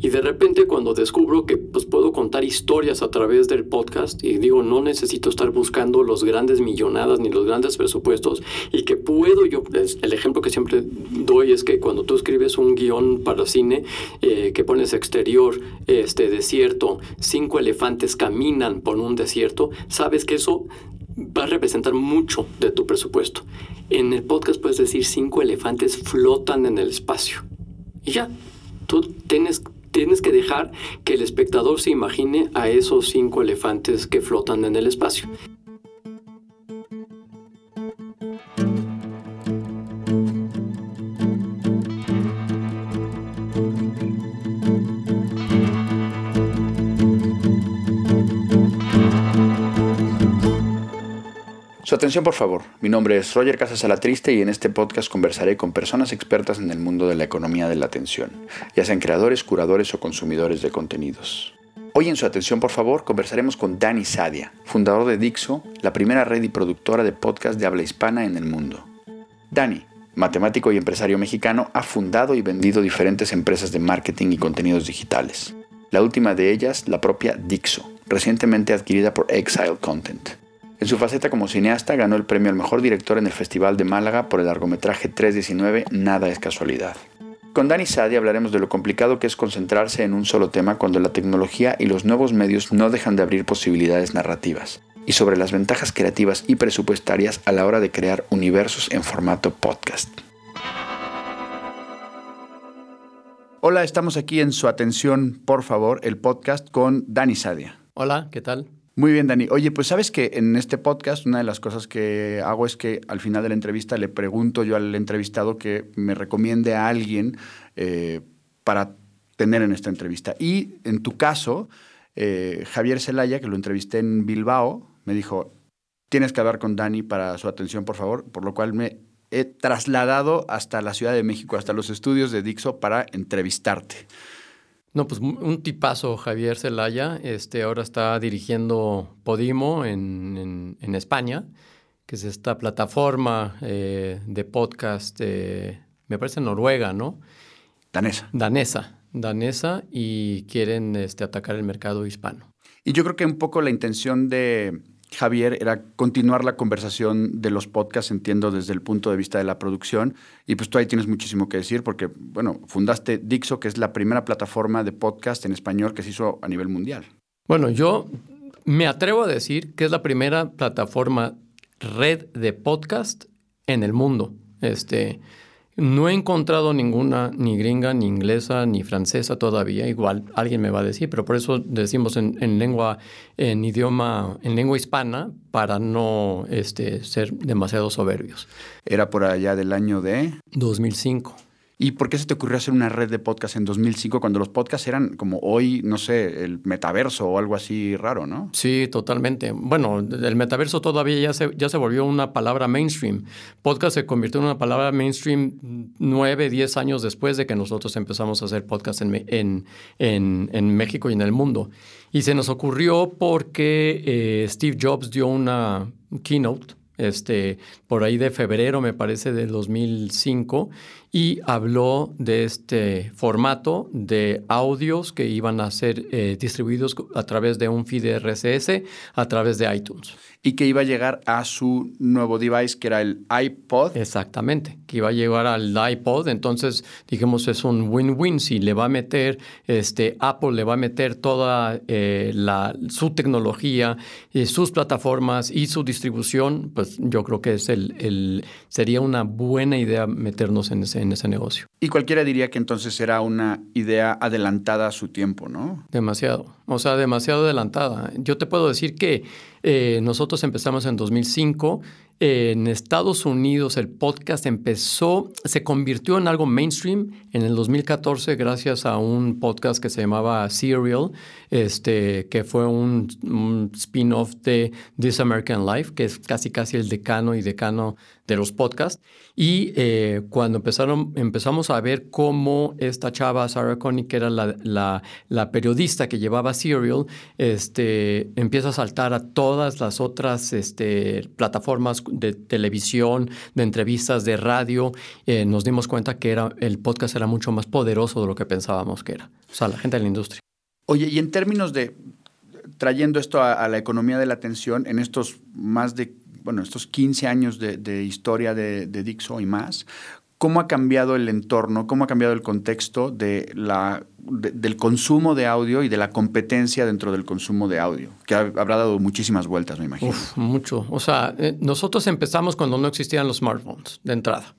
Y de repente cuando descubro que pues, puedo contar historias a través del podcast y digo, no necesito estar buscando los grandes millonadas ni los grandes presupuestos y que puedo yo, el ejemplo que siempre doy es que cuando tú escribes un guion para cine eh, que pones exterior, este desierto, cinco elefantes caminan por un desierto, sabes que eso va a representar mucho de tu presupuesto. En el podcast puedes decir cinco elefantes flotan en el espacio. Y ya, tú tienes tienes que dejar que el espectador se imagine a esos cinco elefantes que flotan en el espacio. Su atención, por favor. Mi nombre es Roger Casas Alatriste y en este podcast conversaré con personas expertas en el mundo de la economía de la atención, ya sean creadores, curadores o consumidores de contenidos. Hoy en su atención, por favor, conversaremos con Dani Sadia, fundador de Dixo, la primera red y productora de podcast de habla hispana en el mundo. Dani, matemático y empresario mexicano, ha fundado y vendido diferentes empresas de marketing y contenidos digitales. La última de ellas, la propia Dixo, recientemente adquirida por Exile Content. En su faceta como cineasta ganó el premio al mejor director en el Festival de Málaga por el largometraje 319 Nada es casualidad. Con Dani Sadi hablaremos de lo complicado que es concentrarse en un solo tema cuando la tecnología y los nuevos medios no dejan de abrir posibilidades narrativas, y sobre las ventajas creativas y presupuestarias a la hora de crear universos en formato podcast. Hola, estamos aquí en su atención, por favor, el podcast con Dani Sadia. Hola, ¿qué tal? Muy bien, Dani. Oye, pues sabes que en este podcast una de las cosas que hago es que al final de la entrevista le pregunto yo al entrevistado que me recomiende a alguien eh, para tener en esta entrevista. Y en tu caso, eh, Javier Zelaya, que lo entrevisté en Bilbao, me dijo, tienes que hablar con Dani para su atención, por favor, por lo cual me he trasladado hasta la Ciudad de México, hasta los estudios de Dixo para entrevistarte. No, pues un tipazo, Javier Zelaya. Este, ahora está dirigiendo Podimo en, España, que es esta plataforma eh, de podcast, eh, me parece Noruega, ¿no? Danesa. Danesa, danesa, y quieren este, atacar el mercado hispano. Y yo creo que un poco la intención de, Javier, era continuar la conversación de los podcasts, entiendo, desde el punto de vista de la producción. Y pues tú ahí tienes muchísimo que decir porque, bueno, fundaste Dixo, que es la primera plataforma de podcast en español que se hizo a nivel mundial. Bueno, yo me atrevo a decir que es la primera plataforma red de podcast en el mundo. Este, no he encontrado ninguna, ni gringa, ni inglesa, ni francesa todavía. Igual alguien me va a decir, pero por eso decimos en, lengua, en idioma, en lengua hispana, para no este, ser demasiado soberbios. Era por allá del año de 2005. ¿Y por qué se te ocurrió hacer una red de podcast en 2005 cuando los podcasts eran como hoy, no sé, el metaverso o algo así raro, ¿no? Sí, totalmente. Bueno, el metaverso todavía ya se, ya se volvió una palabra mainstream. Podcast se convirtió en una palabra mainstream nueve, diez años después de que nosotros empezamos a hacer podcast en, en, en, en México y en el mundo. Y se nos ocurrió porque eh, Steve Jobs dio una keynote este, por ahí de febrero, me parece, del 2005, y habló de este formato de audios que iban a ser eh, distribuidos a través de un feed RSS a través de iTunes. Y que iba a llegar a su nuevo device, que era el iPod. Exactamente, que iba a llegar al iPod. Entonces, dijimos, es un win-win. Si le va a meter, este, Apple le va a meter toda eh, la, su tecnología, y sus plataformas y su distribución, pues yo creo que es el, el, sería una buena idea meternos en ese en ese negocio. Y cualquiera diría que entonces era una idea adelantada a su tiempo, ¿no? Demasiado, o sea, demasiado adelantada. Yo te puedo decir que eh, nosotros empezamos en 2005 en Estados Unidos el podcast empezó, se convirtió en algo mainstream en el 2014 gracias a un podcast que se llamaba Serial, este, que fue un, spin-off de This American Life, que es casi casi el decano y decano de los podcasts. Y eh, cuando empezaron, empezamos a ver cómo esta chava, Sarah Connick, que era la, la, la periodista que llevaba Serial, este, empieza a saltar a todas las otras este, plataformas de televisión, de entrevistas, de radio. Eh, nos dimos cuenta que era, el podcast era mucho más poderoso de lo que pensábamos que era. O sea, la gente de la industria. Oye, y en términos de trayendo esto a, la economía de la atención, en estos más de, bueno, estos 15 años de, historia de, de Dixo y más, ¿Cómo ha cambiado el entorno, cómo ha cambiado el contexto de la, del consumo de audio y de la competencia dentro del consumo de audio? Que habrá dado muchísimas vueltas, me imagino. mucho. O sea, eh, nosotros empezamos cuando no existían los smartphones, de entrada.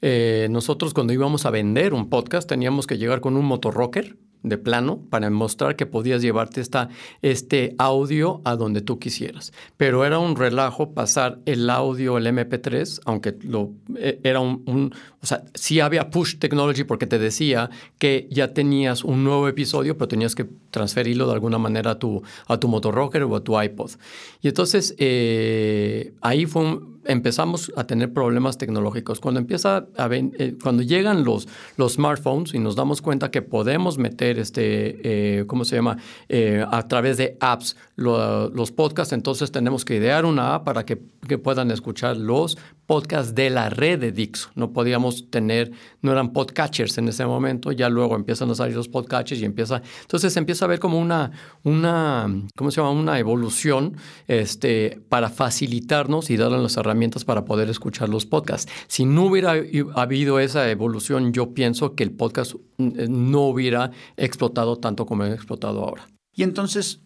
Eh, nosotros cuando íbamos a vender un podcast teníamos que llegar con un motorrocker de plano para mostrar que podías llevarte esta, este audio a donde tú quisieras. Pero era un relajo pasar el audio, el MP3, aunque lo, e, era un, o sea, sí había push technology porque te decía que ya tenías un nuevo episodio, pero tenías que transferirlo de alguna manera a tu, a tu motorrocker o a tu iPod. Y entonces eh, ahí fue un, empezamos a tener problemas tecnológicos. Cuando empieza a eh, cuando llegan los, los smartphones y nos damos cuenta que podemos meter este, eh, ¿cómo se llama? Eh, a través de apps los podcasts, entonces tenemos que idear una app para que, que, puedan escuchar los podcasts de la red de Dixo. No podíamos tener, no eran podcatchers en ese momento, ya luego empiezan a salir los podcatchers y empieza, entonces empieza a ver como una, una, ¿cómo se llama? Una evolución este, para facilitarnos y darle las herramientas herramientas para poder escuchar los podcasts. Si no hubiera habido esa evolución, yo pienso que el podcast mm, no hubiera explotado tanto como ha explotado ahora. Y entonces,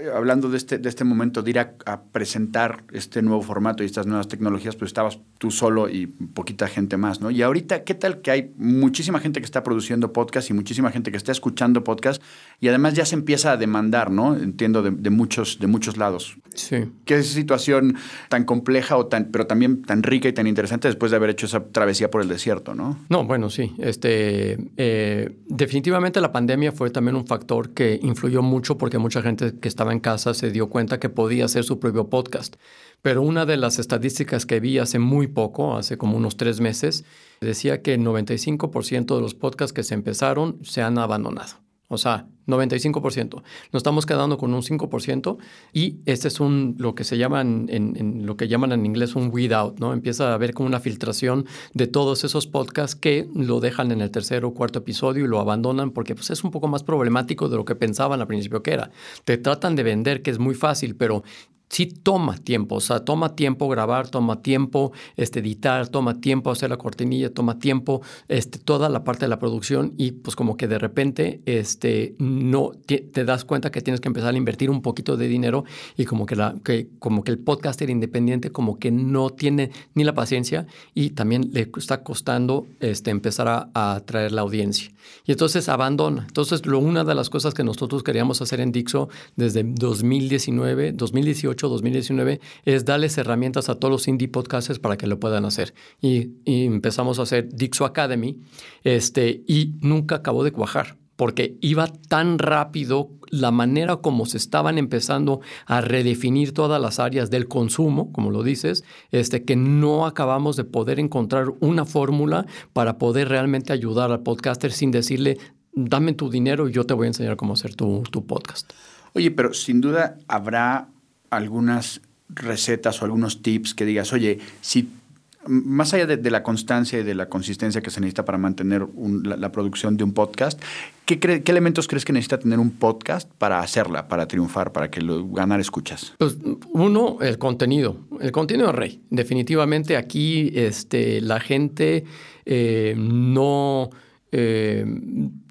eh, hablando de este, de este momento de ir a, presentar este nuevo formato y estas nuevas tecnologías, pues estabas tú solo y poquita gente más, ¿no? Y ahorita, ¿qué tal que hay muchísima gente que está produciendo podcast y muchísima gente que está escuchando podcast y además ya se empieza a demandar, ¿no? Entiendo, de, muchos, de muchos lados. Sí. Qué situación tan compleja, o tan, pero también tan rica y tan interesante después de haber hecho esa travesía por el desierto, ¿no? No, bueno, sí. Este, eh, definitivamente la pandemia fue también un factor que influyó mucho porque mucha gente que estaba en casa se dio cuenta que podía hacer su propio podcast. Pero una de las estadísticas que vi hace muy poco, hace como unos tres meses, decía que el 95% de los podcasts que se empezaron se han abandonado. O sea, 95%. Nos estamos quedando con un 5% y este es un, lo que se llama en, lo que llaman en inglés un weed out, ¿no? Empieza a haber como una filtración de todos esos podcasts que lo dejan en el tercer o cuarto episodio y lo abandonan porque pues, es un poco más problemático de lo que pensaban al principio que era. Te tratan de vender que es muy fácil, pero sí toma tiempo, o sea, toma tiempo grabar, toma tiempo este, editar, toma tiempo hacer la cortinilla, toma tiempo este, toda la parte de la producción y pues como que de repente este, no te, das cuenta que tienes que empezar a invertir un poquito de dinero y como que, la, que, como que el podcaster independiente como que no tiene ni la paciencia y también le está costando este, empezar a, a atraer la audiencia. Y entonces abandona. Entonces, lo, una de las cosas que nosotros queríamos hacer en Dixo desde 2019, 2018, 2019, es darles herramientas a todos los indie podcasters para que lo puedan hacer. Y, empezamos a hacer Dixo Academy este, y nunca acabó de cuajar porque iba tan rápido la manera como se estaban empezando a redefinir todas las áreas del consumo, como lo dices, este, que no acabamos de poder encontrar una fórmula para poder realmente ayudar al podcaster sin decirle, dame tu dinero y yo te voy a enseñar cómo hacer tu, tu podcast. Oye, pero sin duda habrá algunas recetas o algunos tips que digas, oye, si más allá de, la constancia y de la consistencia que se necesita para mantener la, producción de un podcast, ¿qué, ¿qué, elementos crees que necesita tener un podcast para hacerla, para triunfar, para que ganar escuchas? Pues uno, el contenido. El contenido es rey. Definitivamente aquí este, la gente eh, no, eh,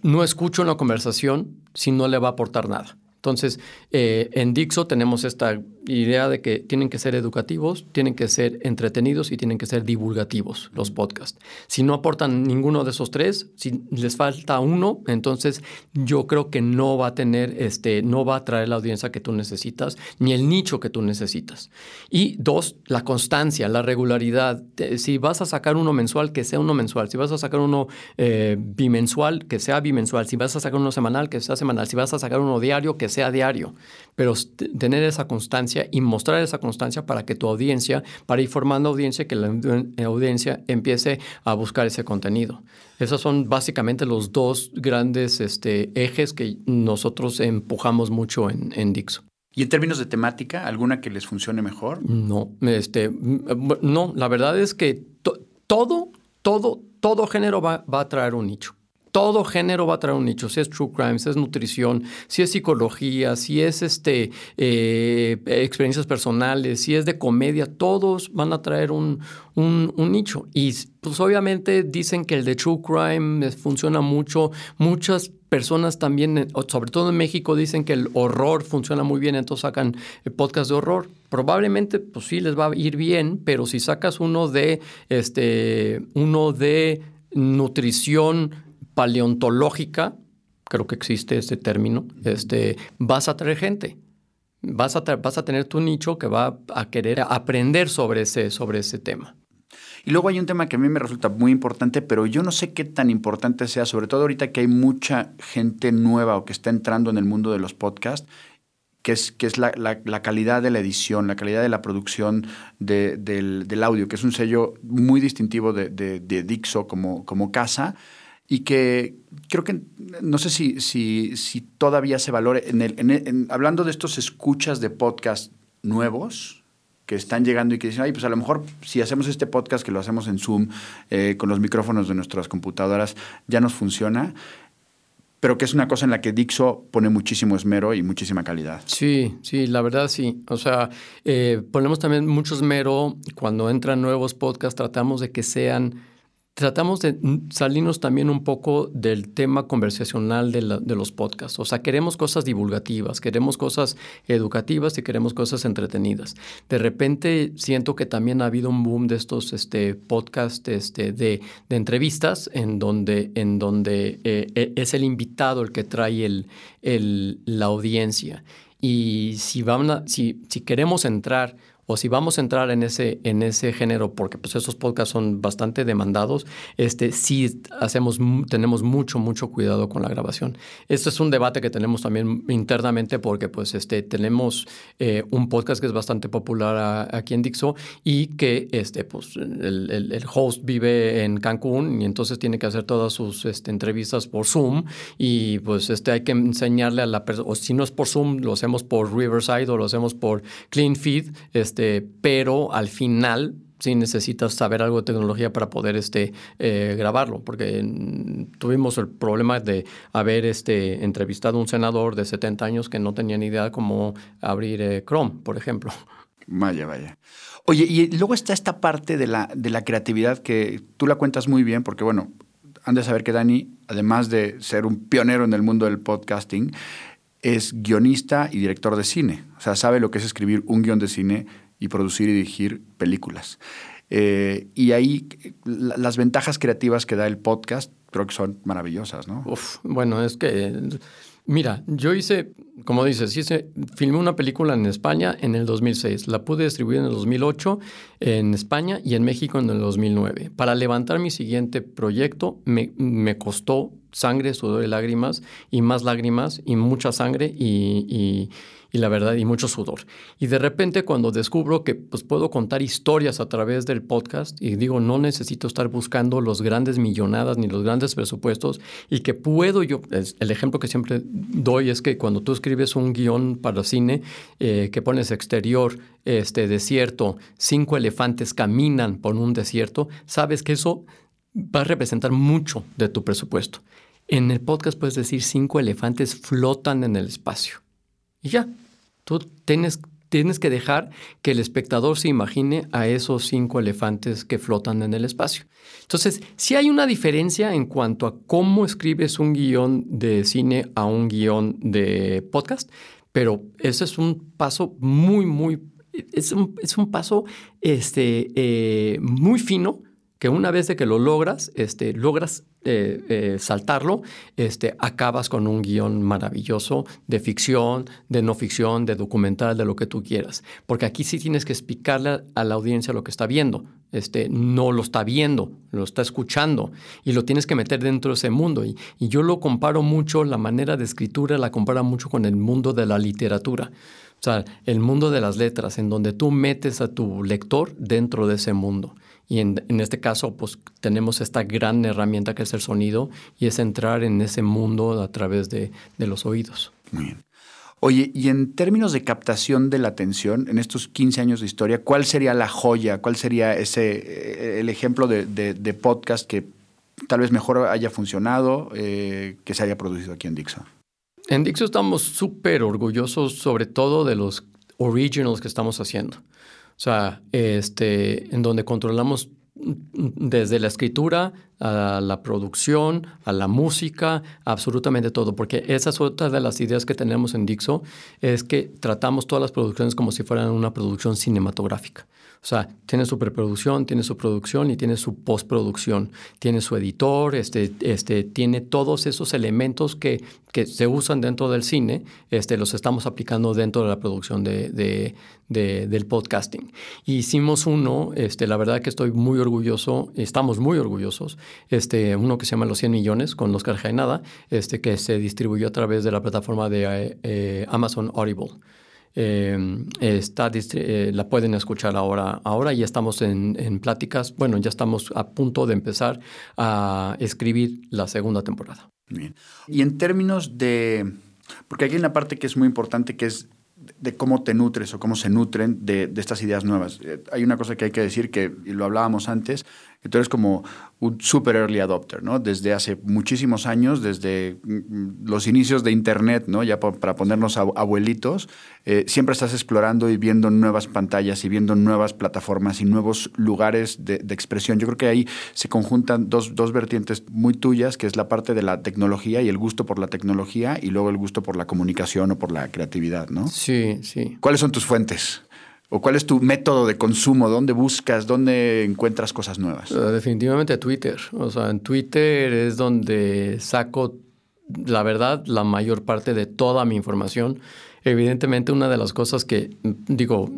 no escucha una conversación si no le va a aportar nada. Entonces, eh, en Dixo tenemos esta idea de que tienen que ser educativos, tienen que ser entretenidos y tienen que ser divulgativos los podcasts. Si no aportan ninguno de esos tres, si les falta uno, entonces yo creo que no va a tener, este, no va a traer la audiencia que tú necesitas, ni el nicho que tú necesitas. Y dos, la constancia, la regularidad. Si vas a sacar uno mensual, que sea uno mensual. Si vas a sacar uno eh, bimensual, que sea bimensual. Si vas a sacar uno semanal, que sea semanal. Si vas a sacar uno diario, que sea diario. Pero tener esa constancia constancia y mostrar esa constancia para que tu audiencia, para ir formando audiencia, que la audiencia empiece a buscar ese contenido. Esos son básicamente los dos grandes este, ejes que nosotros empujamos mucho en, en Dixo. ¿Y en términos de temática, alguna que les funcione mejor? No, este, no, la verdad es que todo, todo, todo género va, va a traer un nicho todo género va a traer un nicho, si es true crime, si es nutrición, si es psicología, si es este, eh, experiencias personales, si es de comedia, todos van a traer un, un, nicho. Y pues obviamente dicen que el de true crime funciona mucho, muchas personas también, sobre todo en México, dicen que el horror funciona muy bien, entonces sacan podcast de horror. Probablemente, pues sí, les va a ir bien, pero si sacas uno de, este, uno de nutrición, paleontológica, creo que existe ese término, este, vas a traer gente. Vas a, vas a tener tu nicho que va a querer aprender sobre ese, sobre ese tema. Y luego hay un tema que a mí me resulta muy importante, pero yo no sé qué tan importante sea, sobre todo ahorita que hay mucha gente nueva o que está entrando en el mundo de los podcasts, que es, que es la, calidad de la edición, la calidad de la producción del, audio, que es un sello muy distintivo de, de Dixo como, como casa y que creo que no sé si, si, si todavía se valore. En el, hablando de estos escuchas de podcast nuevos que están llegando y que dicen, ay, pues a lo mejor si hacemos este podcast que lo hacemos en Zoom eh, con los micrófonos de nuestras computadoras ya nos funciona pero que es una cosa en la que Dixo pone muchísimo esmero y muchísima calidad. Sí, sí, la verdad sí. O sea, eh, ponemos también mucho esmero cuando entran nuevos podcasts, tratamos de que sean tratamos de salirnos también un poco del tema conversacional de, los podcasts. O sea, queremos cosas divulgativas, queremos cosas educativas y queremos cosas entretenidas. De repente siento que también ha habido un boom de estos este, podcasts este, de, entrevistas en donde, eh, e, es el invitado el que trae la audiencia. Y si, vamos si, si queremos entrar si vamos a entrar en ese, en ese género, porque pues esos podcasts son bastante demandados, este, sí hacemos, tenemos mucho, mucho cuidado con la grabación. Este es un debate que tenemos también internamente porque pues este, tenemos eh, un podcast que es bastante popular aquí en Dixo y que este, pues, el, el, host vive en Cancún y entonces tiene que hacer todas sus este, entrevistas por Zoom y pues este, hay que enseñarle a la persona, o si no es por Zoom, lo hacemos por Riverside o lo hacemos por Clean Feed, este, pero al final sí necesitas saber algo de tecnología para poder este, eh, grabarlo, porque tuvimos el problema de haber este, entrevistado a un senador de 70 años que no tenía ni idea de cómo abrir eh, Chrome, por ejemplo. Vaya, vaya. Oye, y luego está esta parte de la, de la creatividad que tú la cuentas muy bien, porque bueno, han de saber que Dani, además de ser un pionero en el mundo del podcasting, es guionista y director de cine. O sea, sabe lo que es escribir un guion de cine y producir y dirigir películas. Eh, y ahí las ventajas creativas que da el podcast creo que son maravillosas, ¿no? Uf, bueno, es que, mira, yo hice, como dices, hice, filmé una película en España en el 2006, la pude distribuir en el 2008 en España y en México en el 2009. Para levantar mi siguiente proyecto me, me costó sangre, sudor y lágrimas, y más lágrimas, y mucha sangre, y y la verdad, y mucho sudor. Y de repente cuando descubro que pues, puedo contar historias a través del podcast y digo, no necesito estar buscando los grandes millonadas ni los grandes presupuestos y que puedo yo, el ejemplo que siempre doy es que cuando tú escribes un guion para cine eh, que pones exterior, este desierto, cinco elefantes caminan por un desierto, sabes que eso va a representar mucho de tu presupuesto. En el podcast puedes decir cinco elefantes flotan en el espacio. Y ya, tú tienes, tienes que dejar que el espectador se imagine a esos cinco elefantes que flotan en el espacio. Entonces, sí hay una diferencia en cuanto a cómo escribes un guion de cine a un guion de podcast, pero ese es un paso muy, muy, es un, es un paso este, eh, muy fino que una vez de que lo logras, este, logras eh, eh, saltarlo, este, acabas con un guion maravilloso de ficción, de no ficción, de documental, de lo que tú quieras. Porque aquí sí tienes que explicarle a la audiencia lo que está viendo. Este, no lo está viendo, lo está escuchando y lo tienes que meter dentro de ese mundo. Y, yo lo comparo mucho, la manera de escritura la compara mucho con el mundo de la literatura. O sea, el mundo de las letras, en donde tú metes a tu lector dentro de ese mundo. Y en, este caso, pues tenemos esta gran herramienta que es el sonido y es entrar en ese mundo a través de, de los oídos. Muy bien. Oye, y en términos de captación de la atención, en estos 15 años de historia, ¿cuál sería la joya? ¿Cuál sería ese eh, el ejemplo de, de, podcast que tal vez mejor haya funcionado, eh, que se haya producido aquí en Dixo? En Dixo estamos súper orgullosos, sobre todo de los originals que estamos haciendo. O sea, este, en donde controlamos desde la escritura a la producción, a la música, absolutamente todo, porque esa es otra de las ideas que tenemos en Dixo, es que tratamos todas las producciones como si fueran una producción cinematográfica. O sea, tiene su preproducción, tiene su producción y tiene su postproducción. Tiene su editor, este, este, tiene todos esos elementos que, que se usan dentro del cine, este, los estamos aplicando dentro de la producción de, de, del podcasting. hicimos uno, este, la verdad que estoy muy orgulloso, estamos muy orgullosos, este, uno que se llama Los 100 millones con Oscar Jaenada, este, que se distribuyó a través de la plataforma de eh, eh, Amazon Audible. Eh, está, la pueden escuchar ahora. Ahora ya estamos en, en, pláticas. Bueno, ya estamos a punto de empezar a escribir la segunda temporada. Bien. Y en términos de, porque aquí hay una parte que es muy importante que es de cómo te nutres o cómo se nutren de, de estas ideas nuevas. hay una cosa que hay que decir que, y lo hablábamos antes, que tú eres como un super early adopter, ¿no? Desde hace muchísimos años, desde mm, los inicios de Internet, ¿no? Ya para ponernos abuelitos, eh, siempre estás explorando y viendo nuevas pantallas y viendo nuevas plataformas y nuevos lugares de, expresión. Yo creo que ahí se conjuntan dos, dos, vertientes muy tuyas, que es la parte de la tecnología y el gusto por la tecnología y luego el gusto por la comunicación o por la creatividad, ¿no? Sí, sí. ¿Cuáles son tus fuentes? ¿O cuál es tu método de consumo? ¿Dónde buscas? ¿Dónde encuentras cosas nuevas? Eh, definitivamente Twitter. O sea, en Twitter es donde saco, la verdad, la mayor parte de toda mi información. Evidentemente, una de las cosas que, digo,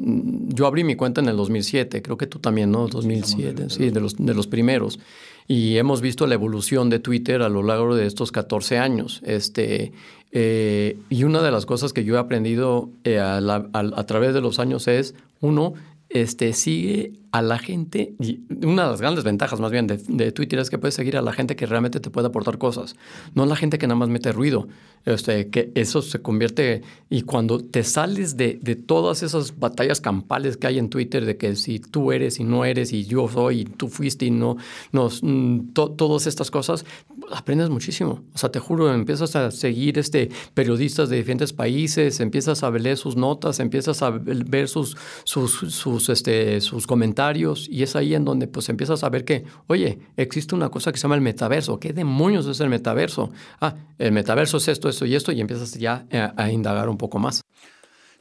yo abrí mi cuenta en el 2007, creo que tú también, ¿no? 2007, sí, de los, de los primeros. Y hemos visto la evolución de Twitter a lo largo de estos 14 años. Este, eh, y una de las cosas que yo he aprendido eh, a, través de los años es, uno, este, sigue a la gente, y una de las grandes ventajas más bien de, Twitter es que puedes seguir a la gente que realmente te puede aportar cosas, no la gente que nada más mete ruido, este, que eso se convierte, y cuando te sales de, de, todas esas batallas campales que hay en Twitter, de que si tú eres y no eres, y yo soy, y tú fuiste y no, no mm, todas estas cosas, aprendes muchísimo. O sea, te juro, empiezas a seguir este, periodistas de diferentes países, empiezas a leer sus notas, empiezas a ver sus, sus, sus, este, sus comentarios, y es ahí en donde pues empiezas a ver que, oye, existe una cosa que se llama el metaverso. ¿Qué demonios es el metaverso? Ah, el metaverso es esto, esto y esto y empiezas ya a indagar un poco más.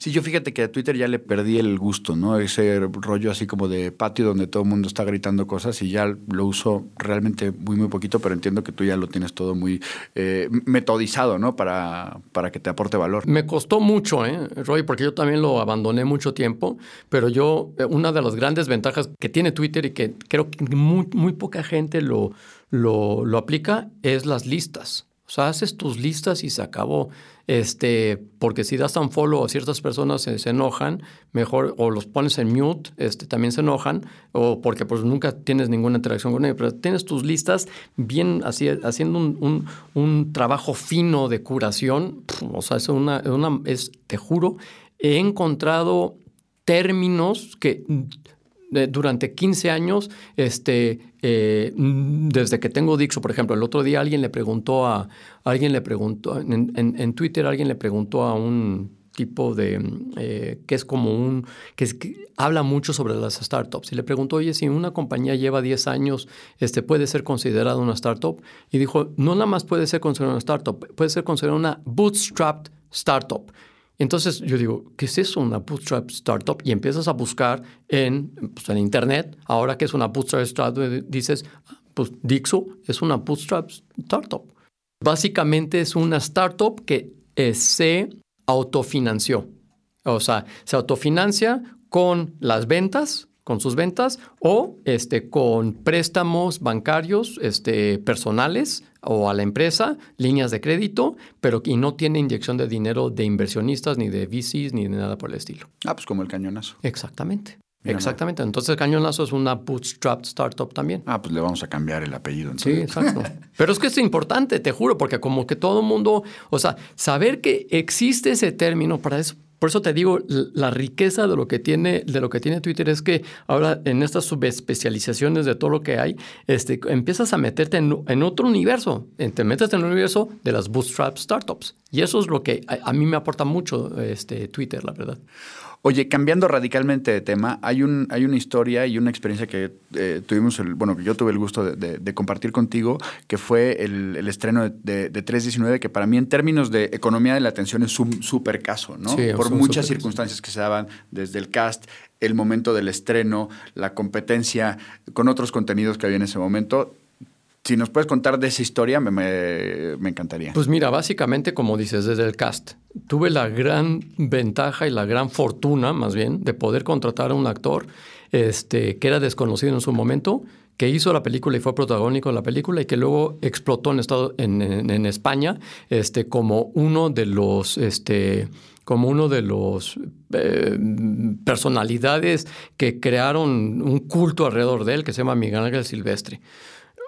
Sí, yo fíjate que a Twitter ya le perdí el gusto, ¿no? Ese rollo así como de patio donde todo el mundo está gritando cosas y ya lo uso realmente muy, muy poquito, pero entiendo que tú ya lo tienes todo muy eh, metodizado, ¿no? Para, para que te aporte valor. Me costó mucho, ¿eh, Roy? Porque yo también lo abandoné mucho tiempo, pero yo, eh, una de las grandes ventajas que tiene Twitter y que creo que muy, muy poca gente lo, lo, lo aplica es las listas. O sea, haces tus listas y se acabó. Este, porque si das un follow a ciertas personas se, enojan, mejor o los pones en mute, este, también se enojan, o porque pues nunca tienes ninguna interacción con ellos, pero tienes tus listas bien así, haciendo un, un, trabajo fino de curación, o sea, es una, una, es, te juro, he encontrado términos que durante 15 años, este, eh, desde que tengo Dixo, por ejemplo, el otro día alguien le preguntó a, alguien le preguntó, en, Twitter alguien le preguntó a un tipo de, eh, que es como un, que, es, que, habla mucho sobre las startups. Y le preguntó, oye, si una compañía lleva 10 años, este, ¿puede ser considerada una startup? Y dijo, no nada más puede ser considerada una startup, puede ser considerada una bootstrapped startup. Entonces yo digo, ¿qué es eso, una bootstrap startup? Y empiezas a buscar en, pues, en Internet, ahora que es una bootstrap startup, dices, pues Dixo es una bootstrap startup. Básicamente es una startup que eh, se autofinanció. O sea, se autofinancia con las ventas, con sus ventas, o este, con préstamos bancarios este, personales o a la empresa líneas de crédito, pero que no tiene inyección de dinero de inversionistas, ni de VCs, ni de nada por el estilo. Ah, pues como el cañonazo. Exactamente. Exactamente. Entonces, Cañonazo es una bootstrap startup también. Ah, pues le vamos a cambiar el apellido. Sí, exacto. Pero es que es importante, te juro, porque como que todo el mundo, o sea, saber que existe ese término para eso. Por eso te digo, la riqueza de lo que tiene, de lo que tiene Twitter es que ahora en estas subespecializaciones de todo lo que hay, este, empiezas a meterte en, otro universo. Te metes en el universo de las bootstrap startups. Y eso es lo que a, a mí me aporta mucho este, Twitter, la verdad. Oye, cambiando radicalmente de tema, hay, un, hay una historia y una experiencia que eh, tuvimos, el, bueno, yo tuve el gusto de, compartir contigo, que fue el, estreno de, 319, que para mí en términos de economía de la atención es un súper caso, ¿no? Por muchas circunstancias que se daban desde el cast, el momento del estreno, la competencia con otros contenidos que había en ese momento. Si nos puedes contar de esa historia, me, me, encantaría. Pues mira, básicamente, como dices, desde el cast, tuve la gran ventaja y la gran fortuna, más bien, de poder contratar a un actor este, que era desconocido en su momento, que hizo la película y fue protagónico en la película y que luego explotó en, estado, en, en, España este, como uno de los... Este, como uno de los eh, personalidades que crearon un culto alrededor de él que se llama Miguel Ángel Silvestre.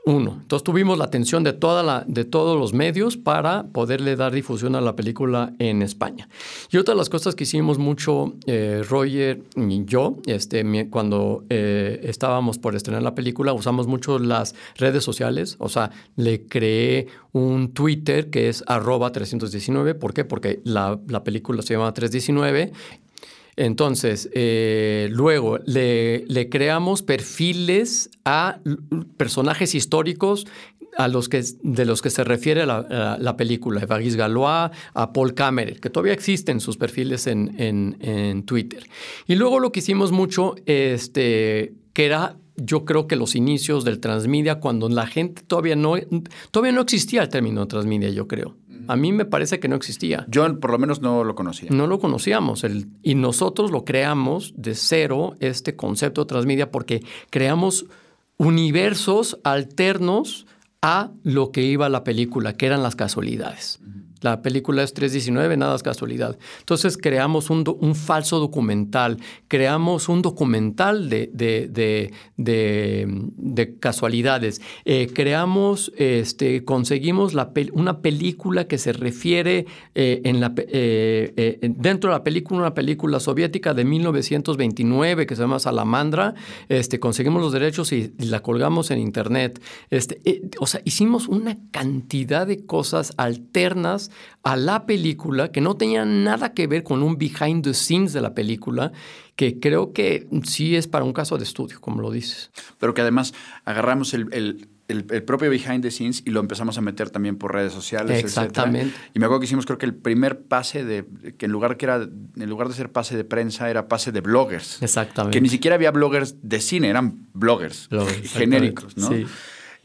Uno. Entonces tuvimos la atención de, de todos los medios para poderle dar difusión a la película en España. Y otra de las cosas que hicimos mucho, eh, Roger y yo, este, cuando eh, estábamos por estrenar la película, usamos mucho las redes sociales. O sea, le creé un Twitter que es arroba 319. ¿Por qué? Porque la película se llama 319 entonces, eh, luego le, creamos perfiles a personajes históricos a los que, de los que se refiere la, la, película, Evaris Galois, a Paul Kammerer, que todavía existen sus perfiles en, en, Twitter. Y luego lo que hicimos mucho, este, que era yo creo que los inicios del transmedia, cuando la gente todavía no, todavía no existía el término transmedia, yo creo. A mí me parece que no existía. Yo por lo menos no lo conocía. No lo conocíamos. El, y nosotros lo creamos de cero, este concepto de transmedia, porque creamos universos alternos a lo que iba la película, que eran las casualidades. La película es 319, nada es casualidad. Entonces creamos un, un falso documental, creamos un documental de, de, de, casualidades, eh, creamos, este, conseguimos una película que se refiere eh, en la, eh, dentro de la película, una película soviética de 1929 que se llama Salamandra, este, conseguimos los derechos y, la colgamos en internet. Este, o sea, hicimos una cantidad de cosas alternas a la película que no tenía nada que ver con un behind the scenes de la película, que creo que sí es para un caso de estudio, como lo dices. Pero que además agarramos el, propio behind the scenes y lo empezamos a meter también por redes sociales. Exactamente. Y me acuerdo que hicimos creo que el primer pase de, que en lugar que era, en lugar de ser pase de prensa, era pase de bloggers. Exactamente. Que ni siquiera había bloggers de cine, eran bloggers, bloggers genéricos, ¿no? Sí.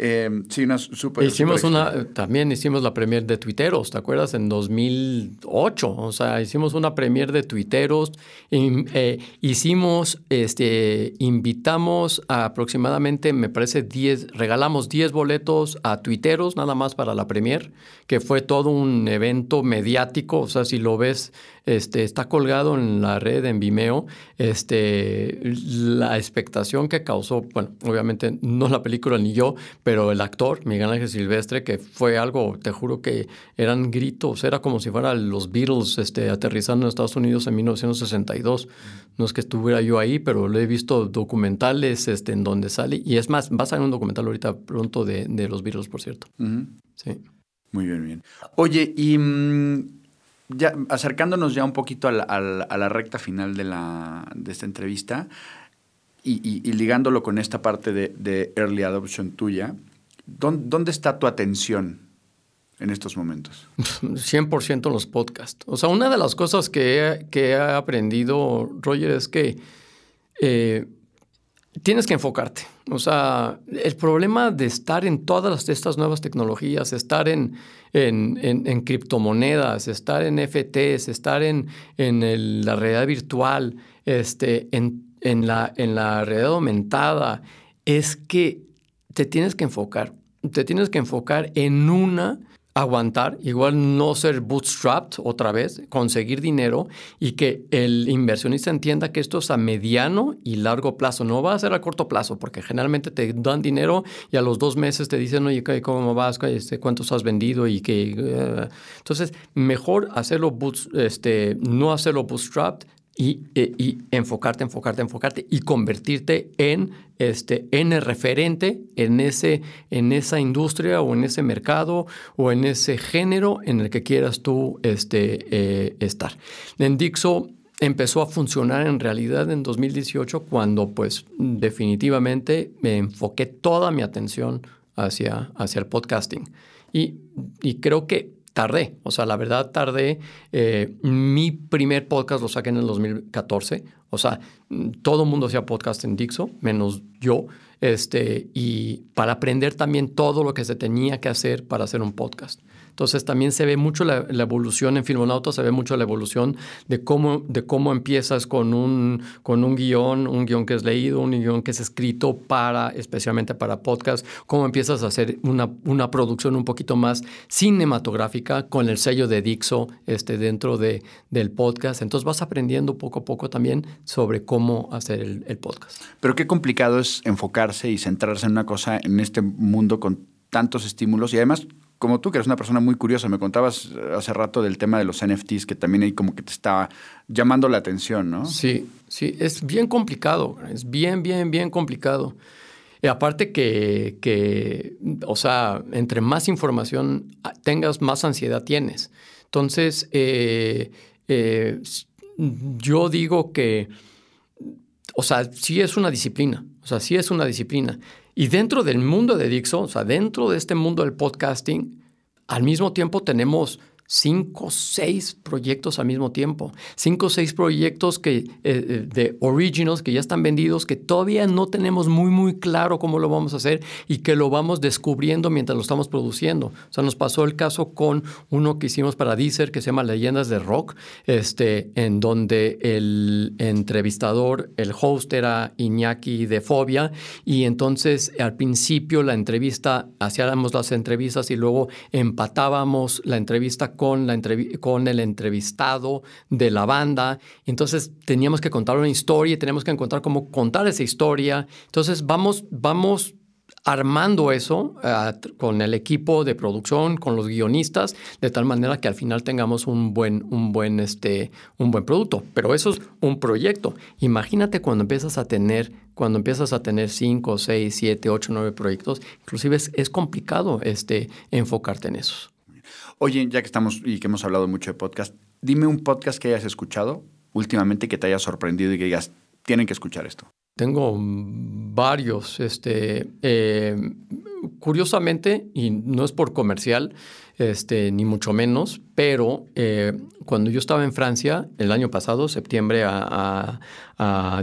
Eh, sí, una super, Hicimos una, también hicimos la premier de Twitteros, ¿te acuerdas? En 2008, o sea, hicimos una premier de Twitteros, eh, hicimos, este, invitamos a aproximadamente, me parece, 10, regalamos 10 boletos a Twitteros, nada más para la premier, que fue todo un evento mediático, o sea, si lo ves este, está colgado en la red, en Vimeo, este, la expectación que causó, bueno, obviamente no la película ni yo, pero el actor, Miguel Ángel Silvestre, que fue algo, te juro que eran gritos, era como si fueran los Beatles este, aterrizando en Estados Unidos en 1962. No es que estuviera yo ahí, pero lo he visto documentales este, en donde sale, y es más, va a salir un documental ahorita pronto de, los Beatles, por cierto. Sí. Muy bien, bien. Oye, y mm, ya acercándonos ya un poquito a la, recta final de, la, de esta entrevista y, ligándolo con esta parte de, early adoption tuya, ¿dónde, está tu atención en estos momentos? 100% en los podcasts. O sea, una de las cosas que he, aprendido, Roger, es que eh, tienes que enfocarte. O sea, el problema de estar en todas estas nuevas tecnologías, estar en, en, criptomonedas, estar en FTs, estar en, la realidad virtual, este, en, la, en la realidad aumentada, es que te tienes que enfocar. te tienes que enfocar en una aguantar, igual no ser bootstrapped otra vez, conseguir dinero y que el inversionista entienda que esto es a mediano y largo plazo, no va a ser a corto plazo, porque generalmente te dan dinero y a los dos meses te dicen, oye, ¿cómo vas? Este, ¿Cuántos has vendido? Y que, eh, entonces, mejor hacerlo, este, no hacerlo bootstrapped, eh, y, enfocarte, enfocarte, enfocarte y convertirte en, este, en el referente en, ese, en esa industria o en ese mercado o en ese género en el que quieras tú este, eh, estar. En Dixo empezó a funcionar en realidad en 2018 cuando pues definitivamente me enfoqué toda mi atención hacia, hacia el podcasting. Y, y creo que tardé, o sea, la verdad tardé. Eh, mi primer podcast lo saqué en el 2014, o sea, todo mundo hacía podcast en Dixo, menos yo, este, y para aprender también todo lo que se tenía que hacer para hacer un podcast. Entonces también se ve mucho la, evolución en Filmonauta, se ve mucho la evolución de cómo, de cómo empiezas con un, con un guion, un guion que es leído, un guion que es escrito para, especialmente para podcast, cómo empiezas a hacer una, una producción un poquito más cinematográfica con el sello de Dixo este, dentro de, del podcast. Entonces vas aprendiendo poco a poco también sobre cómo hacer el, el podcast. Pero qué complicado es enfocarse y centrarse en una cosa en este mundo con tantos estímulos y además como tú, que eres una persona muy curiosa, me contabas hace rato del tema de los NFTs, que también ahí como que te estaba llamando la atención, ¿no? Sí, sí, es bien complicado, es bien, bien, bien complicado. Y aparte que, que, o sea, entre más información tengas, más ansiedad tienes. Entonces, eh, eh, yo digo que, o sea, sí es una disciplina, o sea, sí es una disciplina. Y dentro del mundo de Dixo, o sea, dentro de este mundo del podcasting, al mismo tiempo tenemos cinco o seis proyectos al mismo tiempo. Cinco o seis proyectos que, eh, eh, de originals que ya están vendidos, que todavía no tenemos muy, muy claro cómo lo vamos a hacer y que lo vamos descubriendo mientras lo estamos produciendo. O sea, nos pasó el caso con uno que hicimos para Deezer que se llama Leyendas de Rock, este, en donde el entrevistador, el host era Iñaki de Fobia y entonces al principio la entrevista, hacíamos las entrevistas y luego empatábamos la entrevista con, la con el entrevistado de la banda. Entonces teníamos que contar una historia y teníamos que encontrar cómo contar esa historia. Entonces vamos, vamos armando eso eh, con el equipo de producción, con los guionistas, de tal manera que al final tengamos un buen, un buen, este, un buen producto. Pero eso es un proyecto. Imagínate cuando empiezas a tener, cuando empiezas a tener 5, 6, 7, 8, 9 proyectos, inclusive es, es complicado este, enfocarte en esos. Oye, ya que estamos y que hemos hablado mucho de podcast, dime un podcast que hayas escuchado últimamente que te haya sorprendido y que digas, tienen que escuchar esto. Tengo varios. Este, eh, curiosamente, y no es por comercial, este, ni mucho menos, pero eh, cuando yo estaba en Francia el año pasado, septiembre a,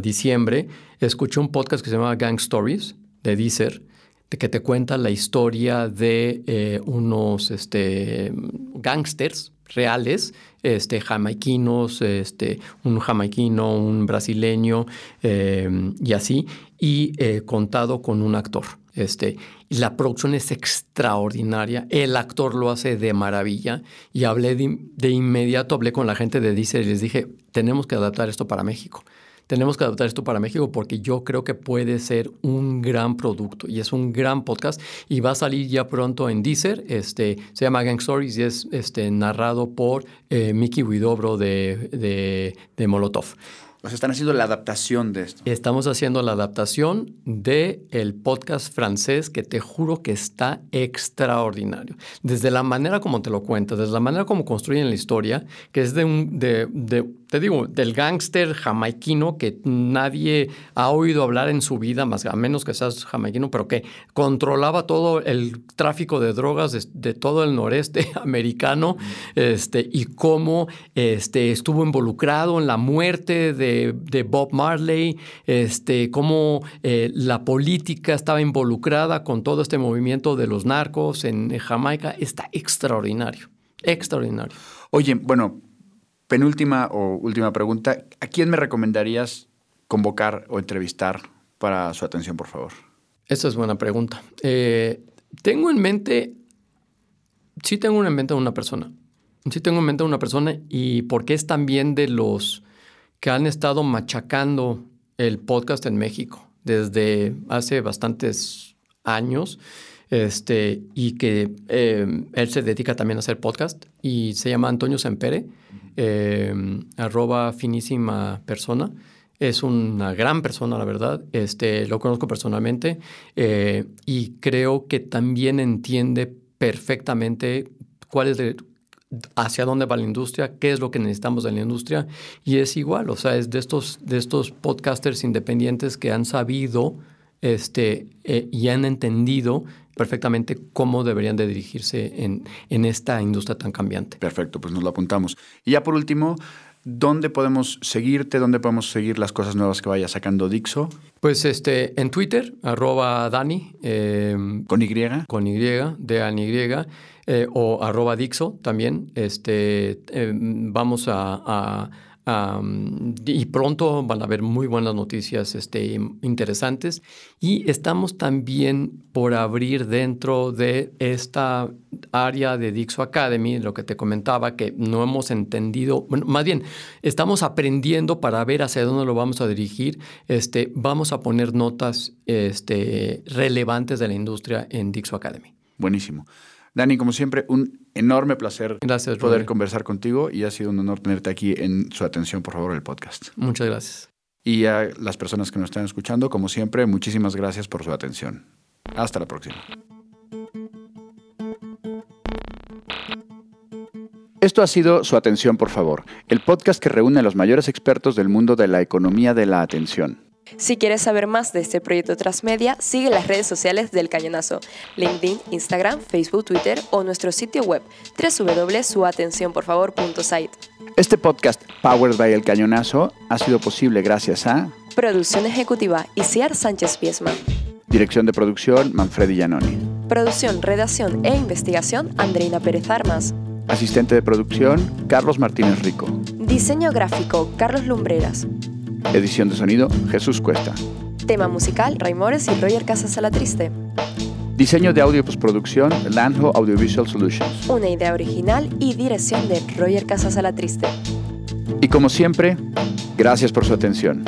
diciembre, escuché un podcast que se llama Gang Stories de Deezer de que te cuenta la historia de eh, unos este, gangsters reales, este, jamaiquinos, este, un jamaiquino, un brasileño eh, y así, y eh, contado con un actor. Este, la producción es extraordinaria, el actor lo hace de maravilla y hablé de, de inmediato, hablé con la gente de Deezer y les dije, tenemos que adaptar esto para México tenemos que adaptar esto para México porque yo creo que puede ser un gran producto y es un gran podcast y va a salir ya pronto en Deezer. Este, se llama Gang Stories y es este, narrado por eh, Mickey Widobro de, de, de Molotov. O sea, están haciendo la adaptación de esto. Estamos haciendo la adaptación de el podcast francés que te juro que está extraordinario. Desde la manera como te lo cuentas, desde la manera como construyen la historia, que es de un, de, de te digo, del gángster jamaiquino que nadie ha oído hablar en su vida, más a menos que seas jamaiquino, pero que controlaba todo el tráfico de drogas de, todo el noreste americano, este, y cómo este, estuvo involucrado en la muerte de, Bob Marley, este, cómo eh, la política estaba involucrada con todo este movimiento de los narcos en Jamaica, está extraordinario, extraordinario. Oye, bueno, penúltima o última pregunta, ¿a quién me recomendarías convocar o entrevistar para su atención, por favor? Esa es buena pregunta. Eh, tengo en mente, sí tengo en mente a una persona. Sí tengo en mente a una persona y porque es también de los que han estado machacando el podcast en México desde hace bastantes años este, y que eh, él se dedica también a hacer podcast y se llama Antonio Sempere, eh, arroba finísima persona. Es una gran persona, la verdad. Este, lo conozco personalmente eh, y creo que también entiende perfectamente cuál es el, hacia dónde va la industria, qué es lo que necesitamos de la industria. Y es igual, o sea, es de estos, de estos podcasters independientes que han sabido este, eh, y han entendido perfectamente cómo deberían de dirigirse en, en esta industria tan cambiante. Perfecto, pues nos lo apuntamos. Y ya por último, ¿Dónde podemos seguirte? ¿Dónde podemos seguir las cosas nuevas que vaya sacando Dixo? Pues este, en Twitter, arroba Dani. Em, ¿Con Y? Con Y, D-A-N-Y. Eh, o arroba Dixo también. Este, em, vamos a y pronto van a haber muy buenas noticias este, interesantes. Y estamos también por abrir dentro de esta área de Dixo Academy, lo que te comentaba, que no hemos entendido, bueno, más bien, estamos aprendiendo para ver hacia dónde lo vamos a dirigir. Este, vamos a poner notas este, relevantes de la industria en Dixo Academy. Buenísimo. Dani, como siempre, un enorme placer poder conversar contigo y ha sido un honor tenerte aquí en su atención, por favor, el podcast. Muchas gracias. Y a las personas que nos están escuchando, como siempre, muchísimas gracias por su atención. Hasta la próxima. Esto ha sido Su Atención, por favor, el podcast que reúne a los mayores expertos del mundo de la economía de la atención. Si quieres saber más de este proyecto Transmedia, sigue las redes sociales del Cañonazo, LinkedIn, Instagram, Facebook, Twitter o nuestro sitio web www.suatencionporfavor.site. Este podcast, Powered by El Cañonazo, ha sido posible gracias a Producción Ejecutiva, Isiar Sánchez Piesma. Dirección de Producción, Manfredi Giannoni. Producción, Redacción e Investigación, Andreina Pérez Armas. Asistente de Producción, Carlos Martínez Rico. Diseño Gráfico, Carlos Lumbreras. Edición de sonido, Jesús Cuesta. Tema musical, Raimores y Roger Casas Triste. Diseño de audio y postproducción, Landho Audiovisual Solutions. Una idea original y dirección de Roger Casas Triste. Y como siempre, gracias por su atención.